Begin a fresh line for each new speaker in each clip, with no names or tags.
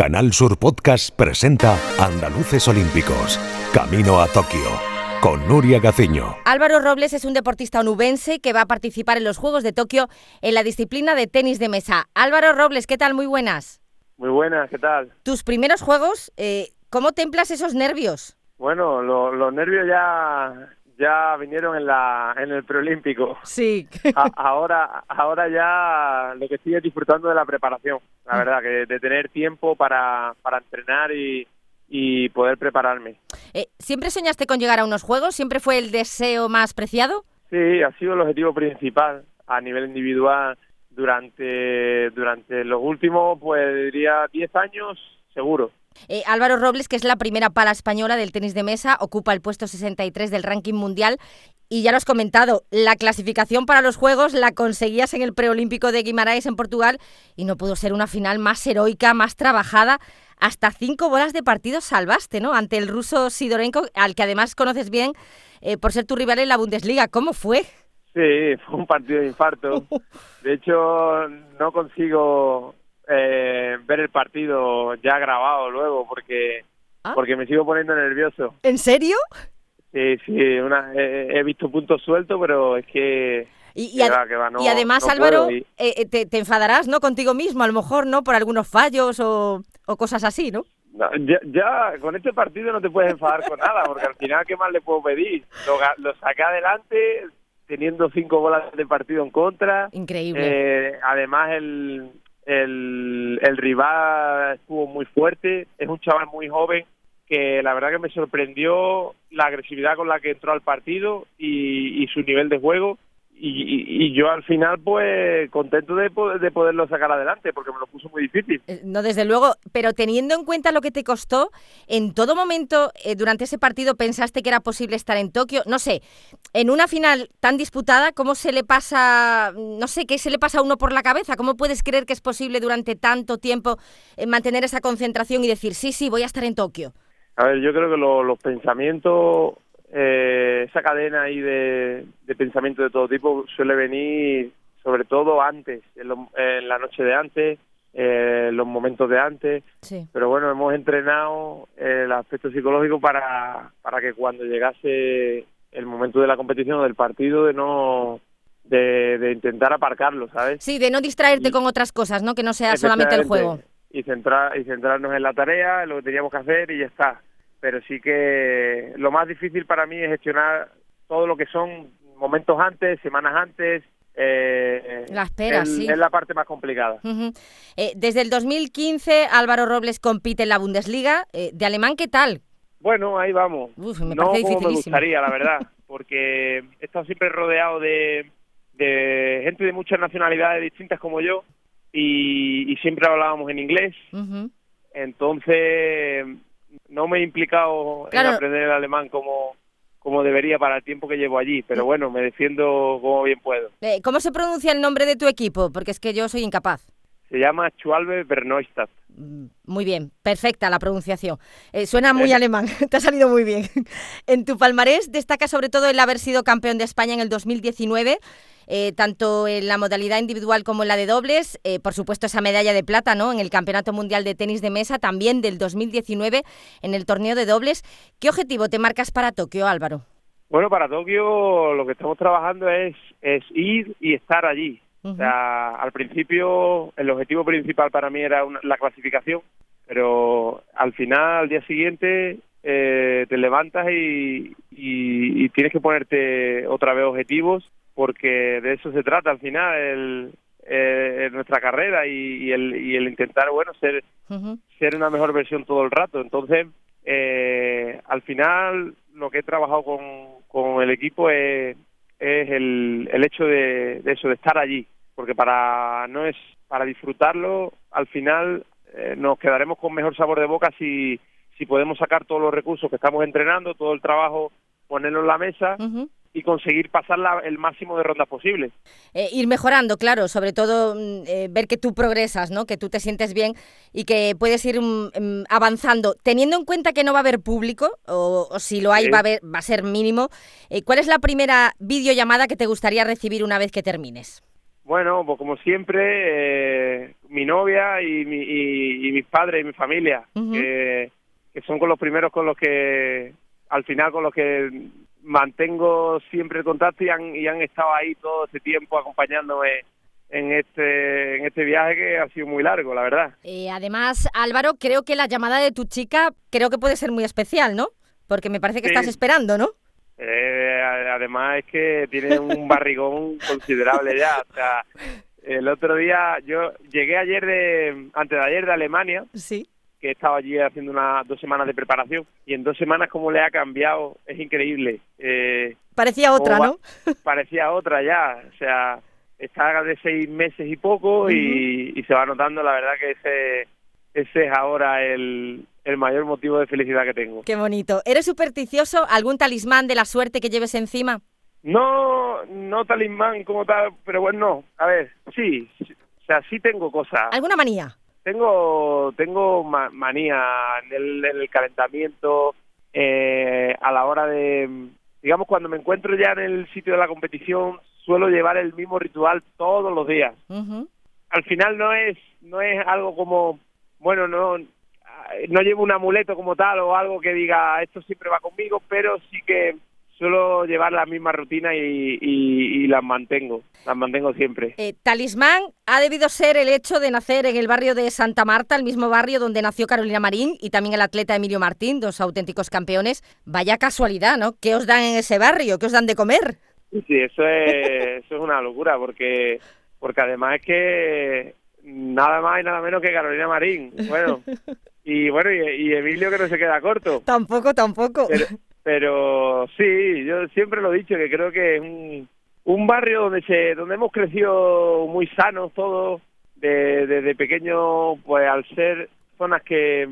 Canal Sur Podcast presenta Andaluces Olímpicos, Camino a Tokio, con Nuria Gaciño.
Álvaro Robles es un deportista onubense que va a participar en los Juegos de Tokio en la disciplina de tenis de mesa. Álvaro Robles, ¿qué tal? Muy buenas.
Muy buenas, ¿qué tal?
Tus primeros Juegos, eh, ¿cómo templas esos nervios?
Bueno, los nervios ya ya vinieron en la en el preolímpico.
Sí.
ahora ahora ya lo que estoy es disfrutando de la preparación, la verdad, que de tener tiempo para, para entrenar y, y poder prepararme.
Eh, ¿Siempre soñaste con llegar a unos juegos? ¿Siempre fue el deseo más preciado?
Sí, ha sido el objetivo principal a nivel individual durante durante los últimos, pues diría 10 años, seguro.
Eh, Álvaro Robles, que es la primera pala española del tenis de mesa, ocupa el puesto 63 del ranking mundial. Y ya lo has comentado, la clasificación para los Juegos la conseguías en el preolímpico de Guimaraes en Portugal y no pudo ser una final más heroica, más trabajada. Hasta cinco bolas de partido salvaste, ¿no? Ante el ruso Sidorenko, al que además conoces bien eh, por ser tu rival en la Bundesliga. ¿Cómo fue?
Sí, fue un partido de infarto. De hecho, no consigo eh, ver el partido ya grabado luego porque ¿Ah? porque me sigo poniendo nervioso.
¿En serio?
Sí, sí, una, he visto puntos sueltos, pero es que...
Y, además, Álvaro, eh, eh, te, enfadarás, ¿no? Contigo mismo, a lo mejor, ¿no? Por algunos fallos o, cosas así, ¿no?
ya, con este partido no te puedes enfadar con nada, porque al final, ¿qué más le puedo pedir? Lo, lo saqué adelante teniendo cinco bolas de partido en contra.
Increíble.
además, el, el, el rival estuvo muy fuerte, es un chaval muy joven que la verdad que me sorprendió la agresividad con la que entró al partido y, su nivel de juego y, yo al final pues contento de, de, poderlo sacar adelante porque me lo puso muy difícil.
Eh, no, desde luego, pero teniendo en cuenta lo que te costó, ¿en todo momento eh, durante ese partido pensaste que era posible estar en Tokio? No sé, en una final tan disputada, ¿cómo se le pasa, no sé, qué se le pasa a uno por la cabeza? ¿Cómo puedes creer que es posible durante tanto tiempo eh, mantener esa concentración y decir, sí, sí, voy a estar en Tokio?
A ver, yo creo que los pensamientos eh, esa cadena ahí de, pensamiento de todo tipo suele venir sobre todo antes, en, la noche de antes, eh, en los momentos de antes. Pero bueno, hemos entrenado el aspecto psicológico para, para que cuando llegase el momento de la competición o del partido, de no de, intentar aparcarlo, ¿sabes?
Sí, de no distraerte con otras cosas, ¿no? Que no sea solamente el juego.
Y, centrar, y centrarnos en la tarea, lo que teníamos que hacer y ya está pero sí que lo más difícil para mí es gestionar todo lo que son momentos antes, semanas antes. Eh,
la espera,
sí.
Es
la parte más complicada.
Eh, desde el 2015 Álvaro Robles compite en la Bundesliga. Eh, ¿De alemán qué tal?
Bueno, ahí vamos.
me
no como me gustaría, la verdad, porque he estado siempre rodeado de, de gente de muchas nacionalidades distintas como yo y, siempre hablábamos en inglés. Entonces no me he implicado en aprender el alemán como, como debería para el tiempo que llevo allí, pero bueno, me defiendo como bien puedo.
Eh, ¿Cómo se pronuncia el nombre de tu equipo? Porque es que yo soy incapaz.
Se llama Schwalbe Berneustadt.
Mm, muy bien, perfecta la pronunciación. Eh, suena muy alemán, te ha salido muy bien. En tu palmarés destaca sobre todo el haber sido campeón de España en el 2019 eh, tanto en la modalidad individual como en la de dobles. Eh, por supuesto, esa medalla de plata ¿no? en el Campeonato Mundial de Tenis de Mesa, también del 2019 en el torneo de dobles. ¿Qué objetivo te marcas para Tokio, Álvaro?
Bueno, para Tokio lo que estamos trabajando es, es ir y estar allí. O sea, al principio el objetivo principal para mí era la clasificación, pero al final, al día siguiente, eh, te levantas y, tienes que ponerte otra vez objetivos porque de eso se trata al final el, eh, nuestra carrera y, el, y el intentar bueno ser ser una mejor versión todo el rato. Entonces eh, al final lo que he trabajado con, con el equipo es, es el, el hecho de, eso de estar allí porque para no es para disfrutarlo al final eh, nos quedaremos con mejor sabor de boca si si podemos sacar todos los recursos que estamos entrenando todo el trabajo ponerlo en la mesa y conseguir pasar el máximo de rondas posibles.
Eh, ir mejorando, claro, sobre todo mm, eh, ver que tú progresas, ¿no? que tú te sientes bien y que puedes ir mm, mm, avanzando. Teniendo en cuenta que no va a haber público, o, si lo hay va, a va a ser mínimo, eh, ¿cuál es la primera videollamada que te gustaría recibir una vez que termines?
Bueno, pues como siempre, eh, mi novia y, mi, y, mis padres y mi familia, que, son con los primeros con los que, al final, con los que mantengo siempre el contacto y han, y han estado ahí todo este tiempo acompañándome en este, en este viaje que ha sido muy largo, la verdad.
Eh, además, Álvaro, creo que la llamada de tu chica creo que puede ser muy especial, ¿no? Porque me parece que estás esperando, ¿no?
Eh, además es que tiene un barrigón considerable ya. O sea, el otro día, yo llegué ayer de, antes de ayer de Alemania.
Sí.
Que he estado allí haciendo unas dos semanas de preparación. Y en dos semanas, como le ha cambiado, es increíble.
Eh, parecía otra, ¿no?
parecía otra ya. O sea, está de seis meses y poco y, se va notando, la verdad, que ese, ese es ahora el, el mayor motivo de felicidad que tengo.
Qué bonito. ¿Eres supersticioso? ¿Algún talismán de la suerte que lleves encima?
No, no talismán como tal, pero bueno, no. A ver, sí, o sea, sí tengo cosas.
¿Alguna manía?
Tengo, tengo manía en el, calentamiento, eh, a la hora de, digamos, cuando me encuentro ya en el sitio de la competición, suelo llevar el mismo ritual todos los días. Al final no es, no es algo como, bueno, no, no llevo un amuleto como tal o algo que diga esto siempre va conmigo, pero sí que suelo llevar la misma rutina y, y, las mantengo, las mantengo siempre.
Eh, talismán ha debido ser el hecho de nacer en el barrio de Santa Marta, el mismo barrio donde nació Carolina Marín y también el atleta Emilio Martín, dos auténticos campeones. Vaya casualidad, ¿no? ¿Qué os dan en ese barrio? ¿Qué os dan de comer?
Sí, eso es, eso es una locura porque, porque además es que nada más y nada menos que Carolina Marín. Bueno, y bueno, y, Emilio que no se queda corto.
Tampoco, tampoco.
Pero, sí, yo siempre lo he dicho, que creo que es un, un barrio donde se donde hemos crecido muy sanos todos, desde de, pequeño, pues al ser zonas que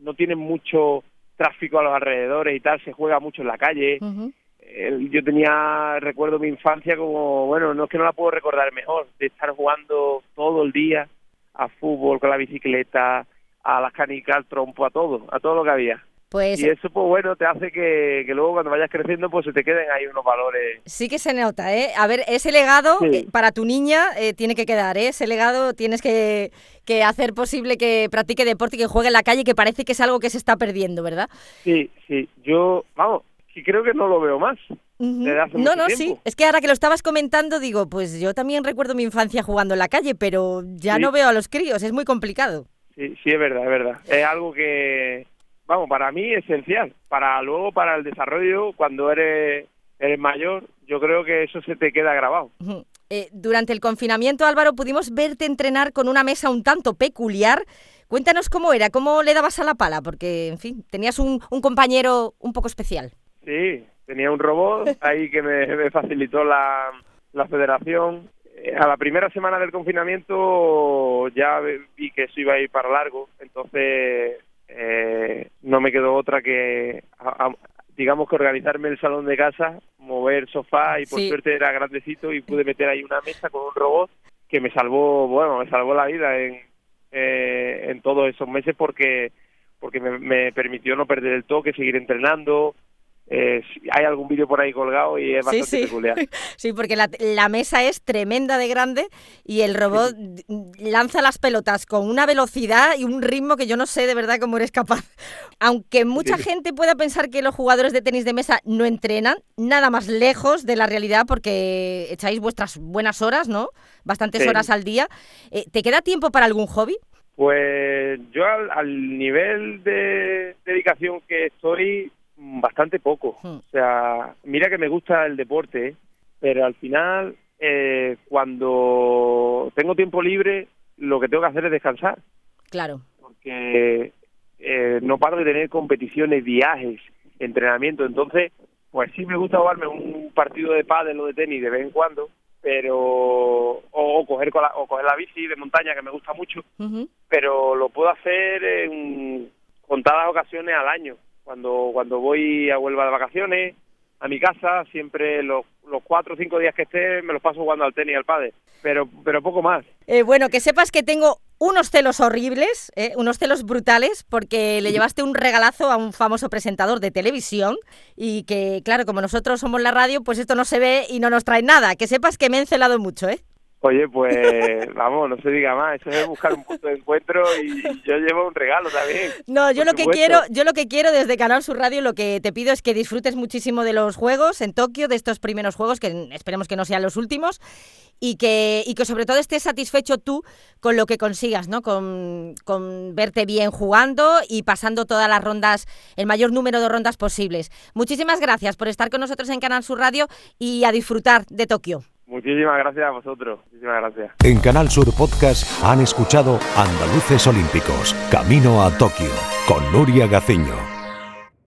no tienen mucho tráfico a los alrededores y tal, se juega mucho en la calle. yo tenía, recuerdo mi infancia como, bueno, no es que no la puedo recordar mejor, de estar jugando todo el día a fútbol, con la bicicleta, a las canicas, al trompo, a todo, a todo lo que había.
Pues,
y eso, pues bueno, te hace que, luego cuando vayas creciendo, pues se te queden ahí unos valores.
Sí que se nota, ¿eh? A ver, ese legado eh, para tu niña eh, tiene que quedar, ¿eh? Ese legado tienes que, que hacer posible que practique deporte y que juegue en la calle, que parece que es algo que se está perdiendo, ¿verdad?
Sí, sí. Yo, vamos, sí creo que no lo veo más.
no, no, sí. Es que ahora que lo estabas comentando, digo, pues yo también recuerdo mi infancia jugando en la calle, pero ya no veo a los críos, es muy complicado.
Sí, sí, es verdad, es verdad. Es algo que, vamos, para mí esencial. Para luego, para el desarrollo, cuando eres, eres mayor, yo creo que eso se te queda grabado.
Eh, durante el confinamiento, Álvaro, pudimos verte entrenar con una mesa un tanto peculiar. Cuéntanos cómo era, cómo le dabas a la pala, porque, en fin, tenías un, un compañero un poco especial.
Sí, tenía un robot ahí que me, facilitó la, la federación a la primera semana del confinamiento ya vi que eso iba a ir para largo, entonces eh, no me quedó otra que, digamos que organizarme el salón de casa, mover sofá y por suerte era grandecito y pude meter ahí una mesa con un robot que me salvó, bueno, me salvó la vida en, eh, en todos esos meses porque porque me, me permitió no perder el toque, seguir entrenando, eh, hay algún vídeo por ahí colgado y es bastante
sí,
peculiar.
Sí, porque la, la, mesa es tremenda de grande y el robot lanza las pelotas con una velocidad y un ritmo que yo no sé de verdad cómo eres capaz. Aunque mucha gente pueda pensar que los jugadores de tenis de mesa no entrenan, nada más lejos de la realidad porque echáis vuestras buenas horas, ¿no? Bastantes horas al día. Eh, ¿Te queda tiempo para algún hobby?
Pues yo al nivel de dedicación que estoy, bastante poco. Hmm. O sea, mira que me gusta el deporte, pero al final, eh, cuando tengo tiempo libre, lo que tengo que hacer es descansar.
Claro.
Porque eh, no paro de tener competiciones, viajes, entrenamiento. Entonces, pues sí me gusta jugarme un partido de pádel o de tenis de vez en cuando, pero o, coger la, o coger la bici de montaña que me gusta mucho, pero lo puedo hacer en contadas ocasiones al año cuando, cuando voy a Huelva de vacaciones, a mi casa, siempre los, los cuatro o cinco días que esté me los paso jugando al tenis y al padre, pero, pero poco más.
Eh, bueno, que sepas que tengo unos celos horribles, eh, unos celos brutales, porque le llevaste un regalazo a un famoso presentador de televisión y que, claro, como nosotros somos la radio, pues esto no se ve y no nos trae nada. Que sepas que me he encelado mucho, ¿eh?
Oye, pues vamos, no se diga más, eso es buscar un punto de encuentro y yo llevo un regalo también.
No, yo lo que quiero, yo lo que quiero desde Canal Sur Radio, lo que te pido es que disfrutes muchísimo de los juegos en Tokio, de estos primeros juegos, que esperemos que no sean los últimos, y que, y que sobre todo estés satisfecho tú con lo que consigas, ¿no? Con, con verte bien jugando y pasando todas las rondas, el mayor número de rondas posibles. Muchísimas gracias por estar con nosotros en Canal Sur Radio y a disfrutar de Tokio.
Muchísimas gracias a vosotros. Muchísimas gracias.
En Canal Sur Podcast han escuchado Andaluces Olímpicos, Camino a Tokio, con Nuria Gaciño.